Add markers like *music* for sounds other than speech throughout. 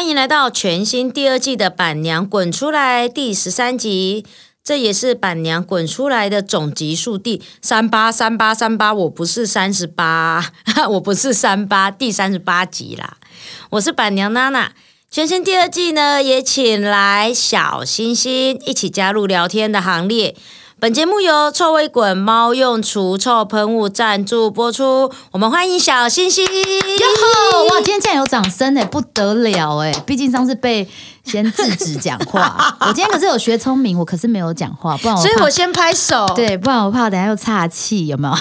欢迎来到全新第二季的《板娘滚出来》第十三集，这也是《板娘滚出来》的总集数第三八三八三八。我不是三十八，*laughs* 我不是三八，第三十八集啦。我是板娘娜娜。全新第二季呢，也请来小星星一起加入聊天的行列。本节目由臭味滚猫用除臭喷雾赞助播出。我们欢迎小星星。哟吼！哇，今天竟然有掌声哎，不得了哎！毕竟上次被先制止讲话，*laughs* 我今天可是有学聪明，我可是没有讲话，不然我所以我先拍手。对，不然我怕等下又岔气，有没有？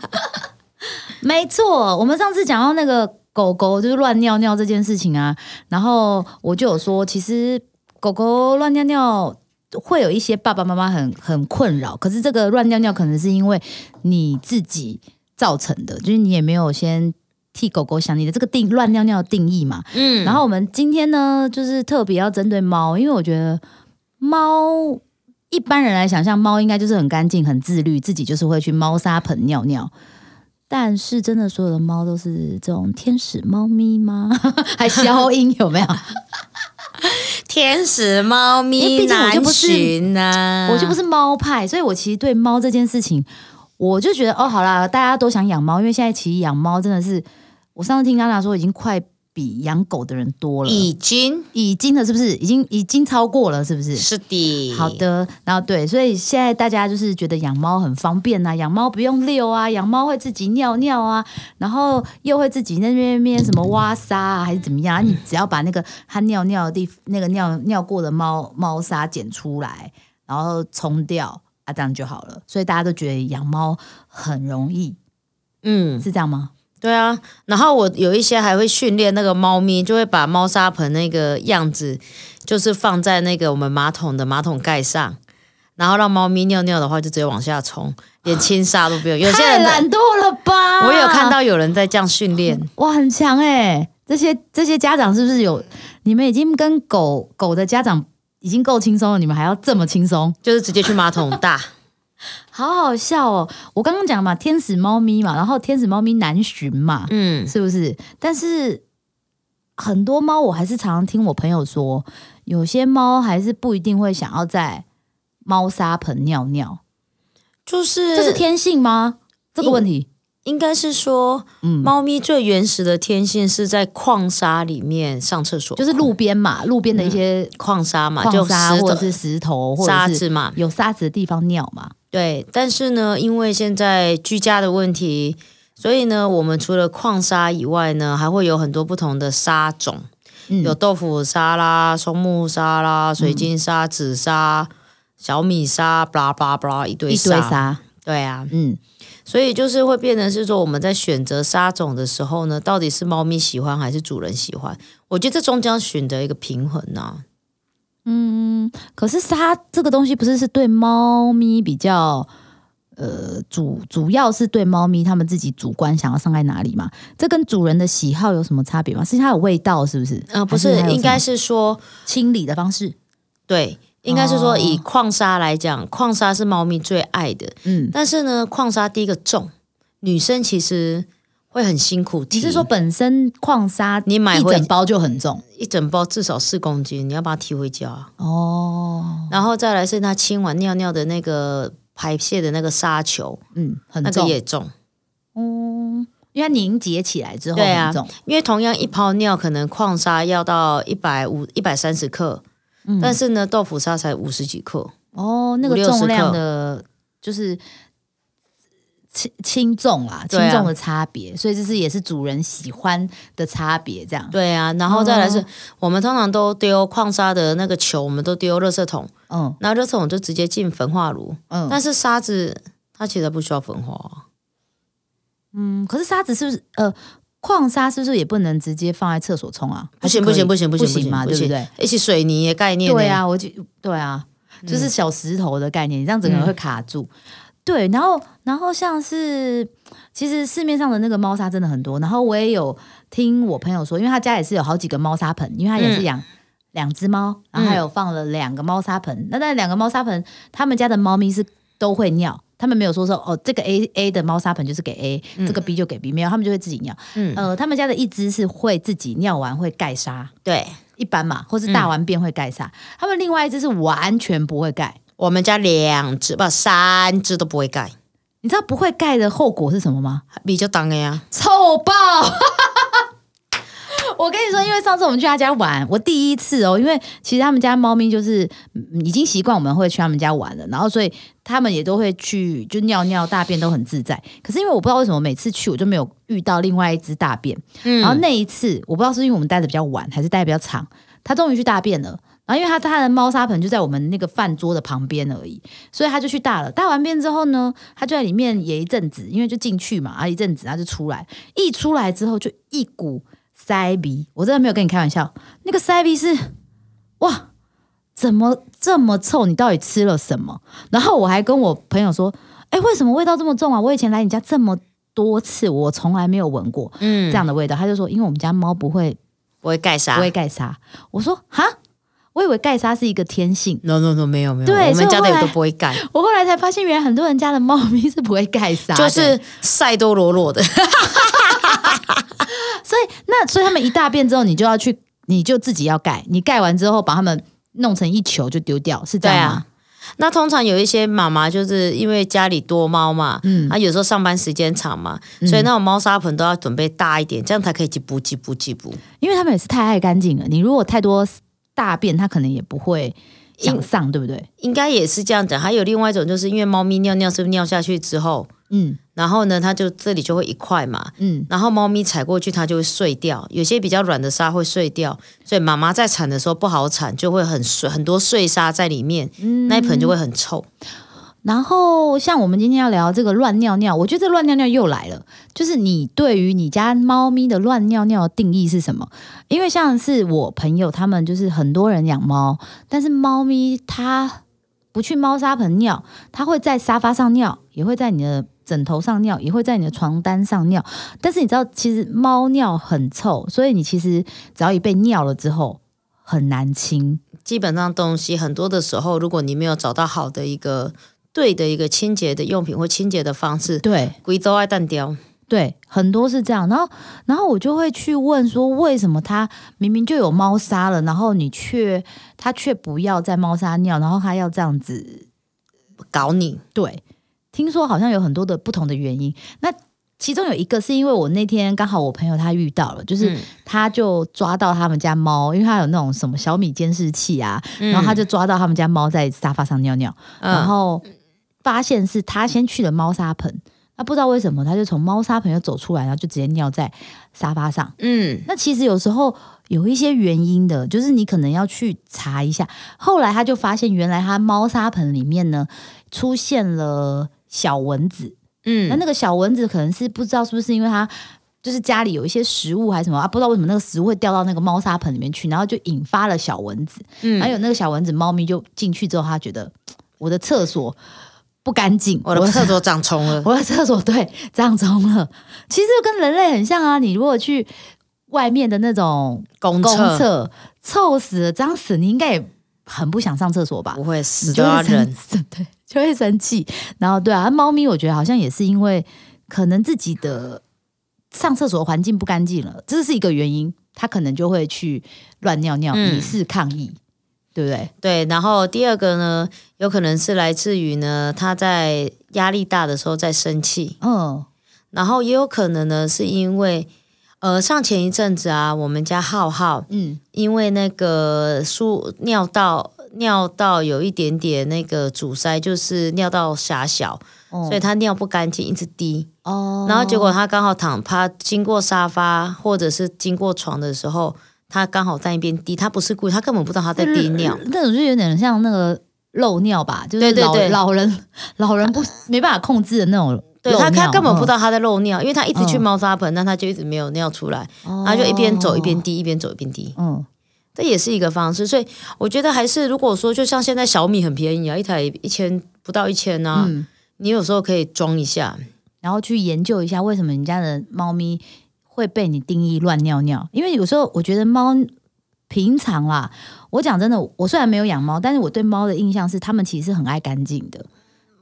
*laughs* 没错，我们上次讲到那个狗狗就是乱尿尿这件事情啊，然后我就有说，其实狗狗乱尿尿。会有一些爸爸妈妈很很困扰，可是这个乱尿尿可能是因为你自己造成的，就是你也没有先替狗狗想你的这个定乱尿尿的定义嘛。嗯，然后我们今天呢，就是特别要针对猫，因为我觉得猫一般人来想象，猫应该就是很干净、很自律，自己就是会去猫砂盆尿尿。但是真的所有的猫都是这种天使猫咪吗？*laughs* 还消音有没有？天使猫咪难寻呐，我就不是猫派，所以我其实对猫这件事情，我就觉得哦，好啦，大家都想养猫，因为现在其实养猫真的是，我上次听娜娜说已经快。比养狗的人多了，已经已经了，是不是？已经已经超过了，是不是？是的。好的，然后对，所以现在大家就是觉得养猫很方便呐，养猫不用遛啊，养猫会自己尿尿啊，然后又会自己那边边什么挖沙啊，还是怎么样？你只要把那个它尿尿的地那个尿尿过的猫猫砂捡出来，然后冲掉啊，这样就好了。所以大家都觉得养猫很容易，嗯，是这样吗？对啊，然后我有一些还会训练那个猫咪，就会把猫砂盆那个样子，就是放在那个我们马桶的马桶盖上，然后让猫咪尿尿的话，就直接往下冲，连清沙都不用。有些人懒惰了吧？我有看到有人在这样训练，*laughs* 哇，很强哎！这些这些家长是不是有？你们已经跟狗狗的家长已经够轻松了，你们还要这么轻松？就是直接去马桶大。*laughs* 好好笑哦！我刚刚讲嘛，天使猫咪嘛，然后天使猫咪难寻嘛，嗯，是不是？但是很多猫，我还是常常听我朋友说，有些猫还是不一定会想要在猫砂盆尿尿，就是这是天性吗？这个问题应该是说，嗯，猫咪最原始的天性是在矿沙里面上厕所，就是路边嘛，路边的一些矿沙嘛，矿沙或者是石头、沙子嘛，有沙子的地方尿嘛。对，但是呢，因为现在居家的问题，所以呢，我们除了矿沙以外呢，还会有很多不同的沙种，有豆腐沙啦、松木沙啦、水晶沙、紫砂、小米沙，巴拉巴拉巴拉一堆一堆沙。对啊，嗯，所以就是会变成是说，我们在选择沙种的时候呢，到底是猫咪喜欢还是主人喜欢？我觉得这中间选择一个平衡呐。嗯，可是沙这个东西不是是对猫咪比较，呃，主主要是对猫咪他们自己主观想要上在哪里嘛？这跟主人的喜好有什么差别吗？是它有味道是不是？啊，不是，应该是说清理的方式。对，应该是说以矿沙来讲，矿沙是猫咪最爱的。嗯，但是呢，矿沙第一个重，女生其实。会很辛苦。你是说本身矿砂你买一整包就很重，一整包至少四公斤，你要把它提回家哦。然后再来是它清完尿尿的那个排泄的那个沙球，嗯，很重，那个也重。哦，因为它凝结起来之后很重。因为同样一泡尿，可能矿砂要到一百五、一百三十克，但是呢，豆腐沙才五十几克。哦，那个重量的，就是。轻轻重啊，轻重的差别，所以这是也是主人喜欢的差别，这样。对啊，然后再来是我们通常都丢矿砂的那个球，我们都丢热色桶，嗯，那热色桶就直接进焚化炉，嗯，但是沙子它其实不需要焚化，嗯，可是沙子是不是呃矿砂是不是也不能直接放在厕所冲啊？不行不行不行不行不行嘛，对不对？一起水泥的概念，对啊，我就对啊，就是小石头的概念，你这样整个会卡住。对，然后，然后像是，其实市面上的那个猫砂真的很多。然后我也有听我朋友说，因为他家也是有好几个猫砂盆，因为他也是养两只猫，然后还有放了两个猫砂盆。那那两个猫砂盆，他们家的猫咪是都会尿，他们没有说说哦，这个 A A 的猫砂盆就是给 A，、这个 B 就给 B，没有，他们就会自己尿。嗯呃，他们家的一只是会自己尿完会盖沙，对，一般嘛，或是大完便会盖沙。他们另外一只是完全不会盖。我们家两只不三只都不会盖，你知道不会盖的后果是什么吗？比较当的呀。臭爆！*laughs* 我跟你说，因为上次我们去他家玩，我第一次哦，因为其实他们家猫咪就是嗯已经习惯我们会去他们家玩了，然后所以他们也都会去，就尿尿大便都很自在。可是因为我不知道为什么每次去我就没有遇到另外一只大便，嗯然后那一次我不知道是因为我们待的比较晚，还是待的比较长，它终于去大便了。然后因为它它的猫砂盆就在我们那个饭桌的旁边而已，所以他就去大了。大完便之后呢，他就在里面也一阵子，因为就进去嘛，啊一阵子他就出来，一出来之后就一股塞鼻，我真的没有跟你开玩笑，那个塞鼻是哇，怎么这么臭？你到底吃了什么？然后我还跟我朋友说，哎，为什么味道这么重啊？我以前来你家这么多次，我从来没有闻过嗯这样的味道。他就说，因为我们家猫不会不会盖沙不会盖沙。我说哈，我以为盖沙是一个天性。？No No No，没有没有，对我们家的也都不会盖，我后来才发现，原来很多人家的猫咪是不会盖沙，就是晒多裸裸的。*laughs* 所以那所以他们一大便之后，你就要去，你就自己要盖，你盖完之后把它们弄成一球就丢掉，是这样吗？那通常有一些妈妈就是因为家里多猫嘛，嗯啊，有时候上班时间长嘛，所以那种猫砂盆都要准备大一点，这样才可以挤补挤补挤补。因为他们也是太爱干净了，你如果太多大便，它可能也不会想上，对不对？应该也是这样讲。还有另外一种，就是因为猫咪尿尿是不是尿下去之后，嗯然后呢，它就这里就会一块嘛，嗯，然后猫咪踩过去，它就会碎掉。有些比较软的沙会碎掉，所以妈妈在铲的时候不好铲，就会很碎，很多碎沙在里面，那一盆就会很臭。然后像我们今天要聊这个乱尿尿，我觉得这乱尿尿又来了，就是你对于你家猫咪的乱尿尿的定义是什么？因为像是我朋友他们就是很多人养猫，但是猫咪它不去猫砂盆尿，它会在沙发上尿，也会在你的枕头上尿，也会在你的床单上尿。但是你知道，其实猫尿很臭，所以你其实只要一被尿了之后很难清。基本上东西很多的时候，如果你没有找到好的一个对的一个清洁的用品或清洁的方式，对，贵州爱蛋雕。对，很多是这样。然后，然后我就会去问说，为什么它明明就有猫砂了，然后你却它却不要在猫砂尿，然后它要这样子？搞你，对，听说好像有很多的不同的原因。那其中有一个是因为我那天刚好我朋友他遇到了，就是嗯他就抓到他们家猫，因为他有那种什么小米监视器啊，嗯然后他就抓到他们家猫在沙发上尿尿，然嗯，后发现是他先去了猫砂盆，那不知道为什么他就从猫砂盆又走出来，然后就直接尿在沙发上。嗯，那其实有时候有一些原因的，就是你可能要去查一下。后来他就发现，原来他猫砂盆里面呢出现了小蚊子。嗯，那那个小蚊子可能是不知道是不是因为他就是家里有一些食物还是什么啊，不知道为什么那个食物会掉到那个猫砂盆里面去，然后就引发了小蚊子。嗯还有那个小蚊子，猫咪就进去之后，他觉得我的厕所不干净，我的厕所长虫了。我的厕所对长虫了。其实跟人类很像啊，你如果去外面的那种公公厕厕，臭死了、脏死，你应该也很不想上厕所吧？不会死就会都要忍生，*laughs* 对，就会生气。然后对啊，猫咪我觉得好像也是因为可能自己的上厕所环境不干净了，这是一个原因，它可能就会去乱尿尿，嗯以示抗议，对不对？对，然后第二个呢，有可能是来自于呢，他在压力大的时候在生气，嗯。然后也有可能呢，是因为呃，上前一阵子啊，我们家浩浩嗯。因为那个输尿道尿道有一点点那个阻塞，就是尿道狭小，哦。所以他尿不干净，一直滴。哦。然后结果他刚好躺趴，经过沙发或者是经过床的时候，他刚好在一边滴，他不是故意，他根本不知道他在滴尿。那种就有点像那个漏尿吧，就是老对对对老人老人不没办法控制的那种对他，他根本不知嗯道他在漏尿，因为他一直去嗯猫砂盆，但他就一直没有尿出来，哦然后就一边走一边滴，一边走一边滴，嗯这也是一个方式。所以我觉得还是，如果说就像现在小米很便宜啊，一台一千不到一千啊，嗯，你有时候可以装一下。然后去研究一下为什么人家的猫咪会被你定义乱尿尿，因为有时候我觉得猫平常啦，我讲真的，我虽然没有养猫，但是我对猫的印象是它们其实是很爱干净的。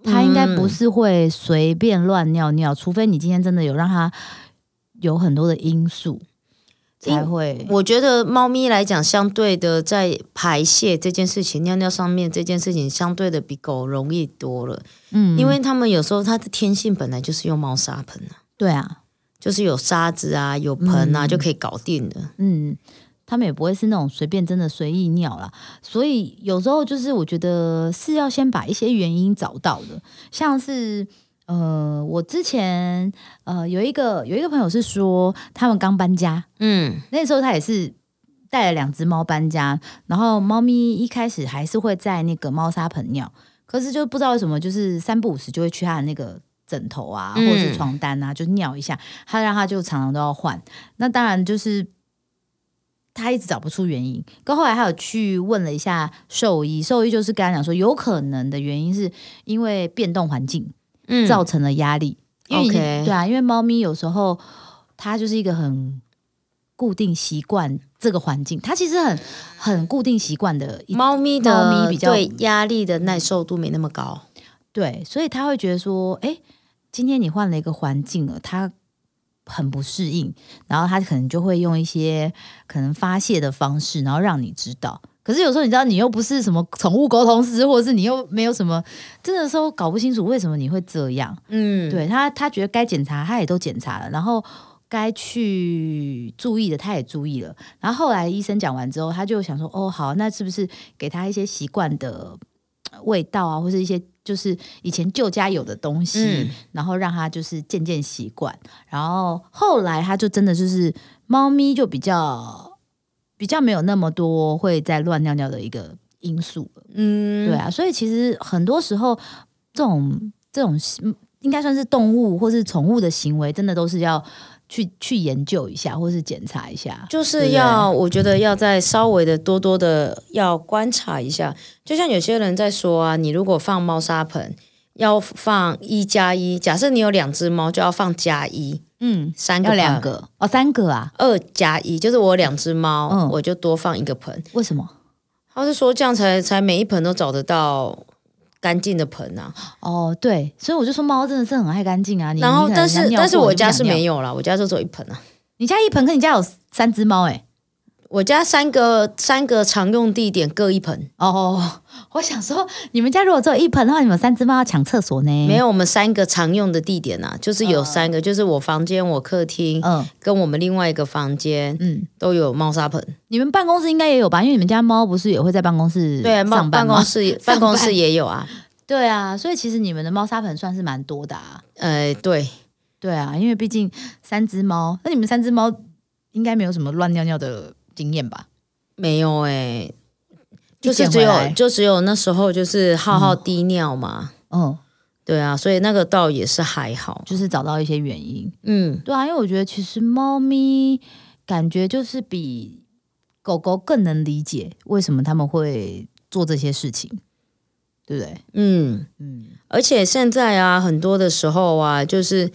它应该不是会随便乱尿尿，除非你今天真的有让它有很多的因素才会。我觉得猫咪来讲，相对的在排泄这件事情、尿尿上面这件事情，相对的比狗容易多了。嗯，因为它们有时候它的天性本来就是用猫砂盆啊，对啊，就是有沙子啊、有盆啊、嗯。就可以搞定的。嗯，他们也不会是那种随便真的随意尿啦，所以有时候就是我觉得是要先把一些原因找到的，像是呃，我之前呃有一个有一个朋友是说他们刚搬家，嗯。那时候他也是带了两只猫搬家，然后猫咪一开始还是会在那个猫砂盆尿，可是就不知道为什么，就是三不五时就会去它的那个枕头啊，或嗯者是床单啊，就尿一下，他让他就常常都要换。那当然就是他一直找不出原因，跟后来还有去问了一下兽医，兽医就是跟他讲说，有可能的原因是因为变动环境。嗯，造成了压力。因为对啊，因为猫咪有时候它就是一个很固定习惯这个环境，它其实很很固定习惯的一猫咪猫的咪比较对压力的耐受度没那么高。对，所以他会觉得说，哎，今天你换了一个环境了，他很不适应，然后他可能就会用一些可能发泄的方式，然后让你知道。可是有时候你知道，你又不是什么宠物沟通师，或者是你又没有什么，真的时候搞不清楚为什么你会这样。嗯，对他，他觉得该检查，他也都检查了，然后该去注意的，他也注意了。然后后来医生讲完之后，他就想说，哦，好，那是不是给他一些习惯的呃味道啊，或是一些就是以前旧家有的东西，嗯然后让他就是渐渐习惯。然后后来他就真的就是猫咪就比较比较没有那么多会在乱尿尿的一个因素了。嗯，对啊，所以其实很多时候这种这种嗯应该算是动物或是宠物的行为，真的都是要去去研究一下，或是检查一下。就是要，我觉得要再稍微的多多的要观察一下。就像有些人在说啊，你如果放猫砂盆，要放一加一。假设你有两只猫，就要放加一，嗯，三个两，个哦，三个啊？二加一，就是我两只猫，嗯我就多放一个盆。为什么？他是说这样才才每一盆都找得到干净的盆啊。哦，对，所以我就说猫真的是很爱干净啊。你然后，但是但是我家是没有，有啦，我家就只有一盆啊。你家一盆，可你家有三只猫哎、我家三个三个常用地点各一盆，哦，我想说，你们家如果只有一盆的话，你们三只猫要抢厕所呢？没，有我们三个常用的地点啊，就是有三个，就是我房间、我客厅嗯跟我们另外一个房间嗯，都有猫砂盆。你们办公室应该也有吧？因为你们家猫不是也会在办公室对，上办办？公室 *laughs* 办公室也有啊。对啊，所以其实你们的猫砂盆算是蛮多的啊。呃，对，对啊，因为毕竟三只猫，那你们三只猫应该没有什么乱尿尿的经验吧？没有哎、一就是只有就只有那时候就是浩浩滴尿嘛。嗯，对啊，所以那个倒也是还好。就是找到一些原因。嗯，对啊，因为我觉得其实猫咪感觉就是比狗狗更能理解为什么他们会做这些事情，对不对？嗯，嗯，而且现在啊，很多的时候啊，就是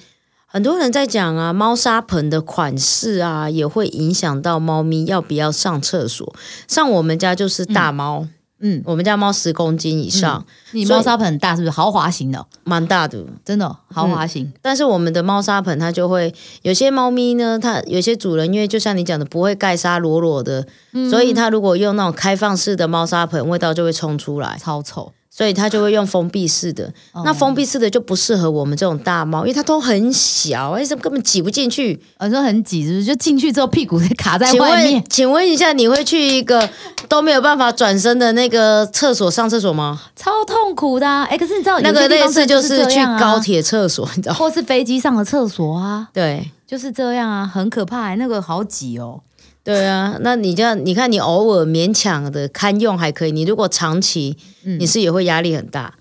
很多人在讲啊，猫砂盆的款式啊，也会影响到猫咪要不要上厕所。像我们家就是大猫，嗯，我们家猫十公斤以上，你猫砂盆很大是不是？豪华型的哦，蛮大的。真的哦豪华型。但是我们的猫砂盆它就会有些猫咪呢，它有些主人因为就像你讲的不会盖沙裸裸的，所以它如果用那种开放式的猫砂盆，味道就会冲出来。超臭，所以它就会用封闭式的。那封闭式的就不适合我们这种大猫，因为它都很小，而且根本挤不进去。呃，说很挤，是不是？就进去之后屁股卡在外面问，，请问一下，你会去一个都没有办法转身的那个厕所上厕所吗？超痛苦的、啊。哎、可是你知道那个类似就就是去高，铁厕所，你知道吗？或是飞机上的厕所啊，对就是这样啊，很可怕、那个好挤哦。对啊，那你这样，你看你偶尔勉强的堪用还可以，你如果长期，嗯你是也会压力很大。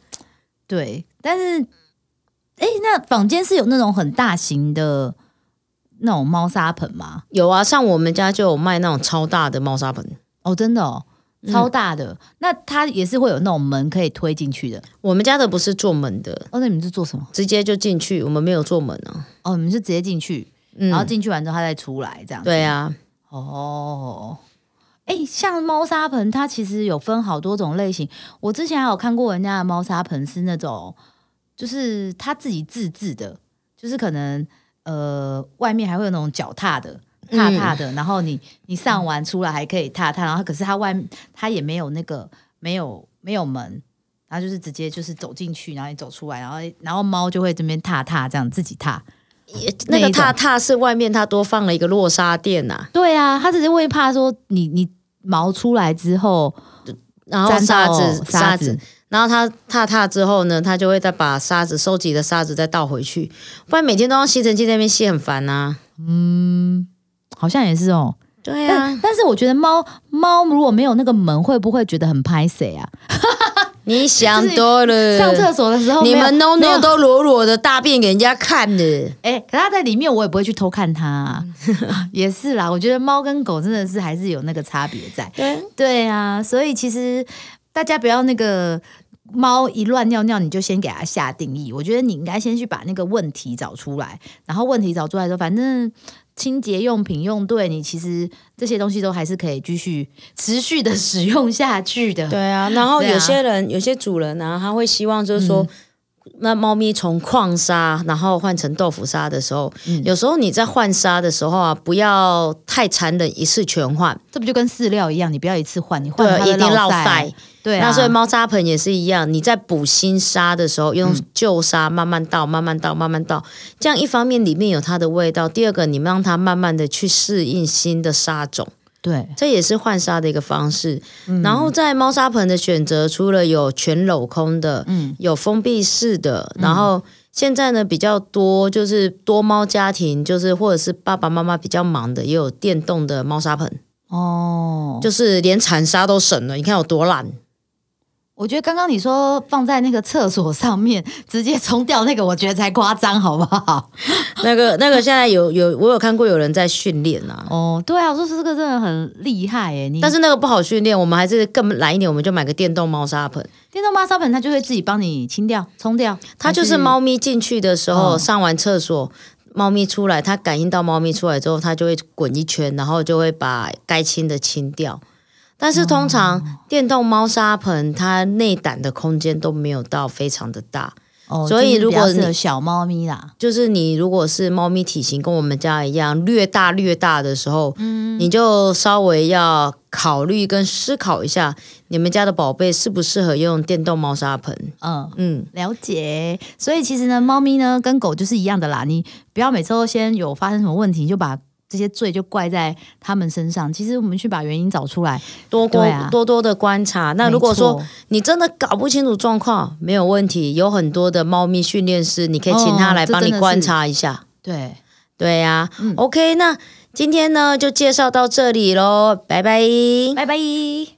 对，但是，哎，那房间是有那种很大型的那种猫砂盆吗？有啊，像我们家就有卖那种超大的猫砂盆，哦，真的哦，嗯超大的。那它也是会有那种门可以推进去的。我们家的不是做门的，哦，那你们是做什么？直接就进去，我们没有做门啊。哦，你们是直接进去，嗯，然后进去完之后它再出来，这样。对。啊，哦。哎，像猫砂盆，它其实有分好多种类型。我之前还有看过人家的猫砂盆是那种就是它自己自制的，就是可能呃外面还会有那种脚踏的。踏踏的，然后你你上完出来还可以踏踏，然后可是它外它也没有那个没有没有门，然后就是直接就是走进去，然后你走出来，然后然后猫就会这边踏踏这样自己踏。那个踏踏是外面它多放了一个落沙垫呐。对啊，它只是会怕说你你毛出来之后，然后沙子沙子，然后它踏踏之后呢，它就会再把沙子收集的沙子再倒回去，不然每天都用吸尘器在那边吸很烦呐。嗯。好像也是哦，对啊。但是我觉得猫猫如果没有那个门，会不会觉得很拍谁啊？*laughs* 你想多了。上厕所的时候，你们 no no 都裸裸的大便给人家看的。哎，可他在里面，我也不会去偷看他、啊。*laughs* 也是啦，我觉得猫跟狗真的是还是有那个差别在。对对啊，所以其实大家不要那个猫一乱尿尿，你就先给它下定义。我觉得你应该先去把那个问题找出来，然后问题找出来之后，反正。清洁用品用对，你其实这些东西都还是可以继续持续的使用下去的。对啊，然后有些人有些主人呢，他会希望就是说，那猫咪从矿沙然后换成豆腐沙的时候，有时候你在换沙的时候啊，不要太残忍，一次全换。这不就跟饲料一样，你不要一次换，你换一定落塞。对，那所以猫砂盆也是一样，你在补新沙的时候，用旧沙慢慢倒，慢慢倒，慢慢倒，这样一方面里面有它的味道，第二个你们让它慢慢的去适应新的沙种，对，这也是换沙的一个方式。然后在猫砂盆的选择，除了有全镂空的，嗯，有封闭式的，然后现在呢比较多就是多猫家庭，就是或者是爸爸妈妈比较忙的，也有电动的猫砂盆，哦，就是连铲沙都省了，你看有多懒。我觉得刚刚你说放在那个厕所上面直接冲掉那个，我觉得才夸张，好不好？*laughs* 那个那个现在有有我有看过有人在训练啊。哦，对啊，我说这个真的很厉害哎。但是那个不好训练，我们还是更懒一点，我们就买个电动猫砂盆。电动猫砂盆它就会自己帮你清掉、冲掉。它就是猫咪进去的时候上完厕所，猫咪出来，它感应到猫咪出来之后，它就会滚一圈，然后就会把该清的清掉。但是通常电动猫砂盆它内胆的空间都没有到非常的大，哦，所以如果你小猫咪啦，就是你如果是猫咪体型跟我们家一样略大略大的时候，嗯，你就稍微要考虑跟思考一下，你们家的宝贝适不适合用电动猫砂盆？嗯嗯，了解。所以其实呢，猫咪呢跟狗就是一样的啦，你不要每次都先有发生什么问题就把。这些罪就怪在他们身上。其实我们去把原因找出来，多多多多的观察。那如果说你真的搞不清楚状况，没有问题，有很多的猫咪训练师，你可以请他来帮你观察一下。对对呀，OK，那今天呢就介绍到这里喽，拜拜，拜拜。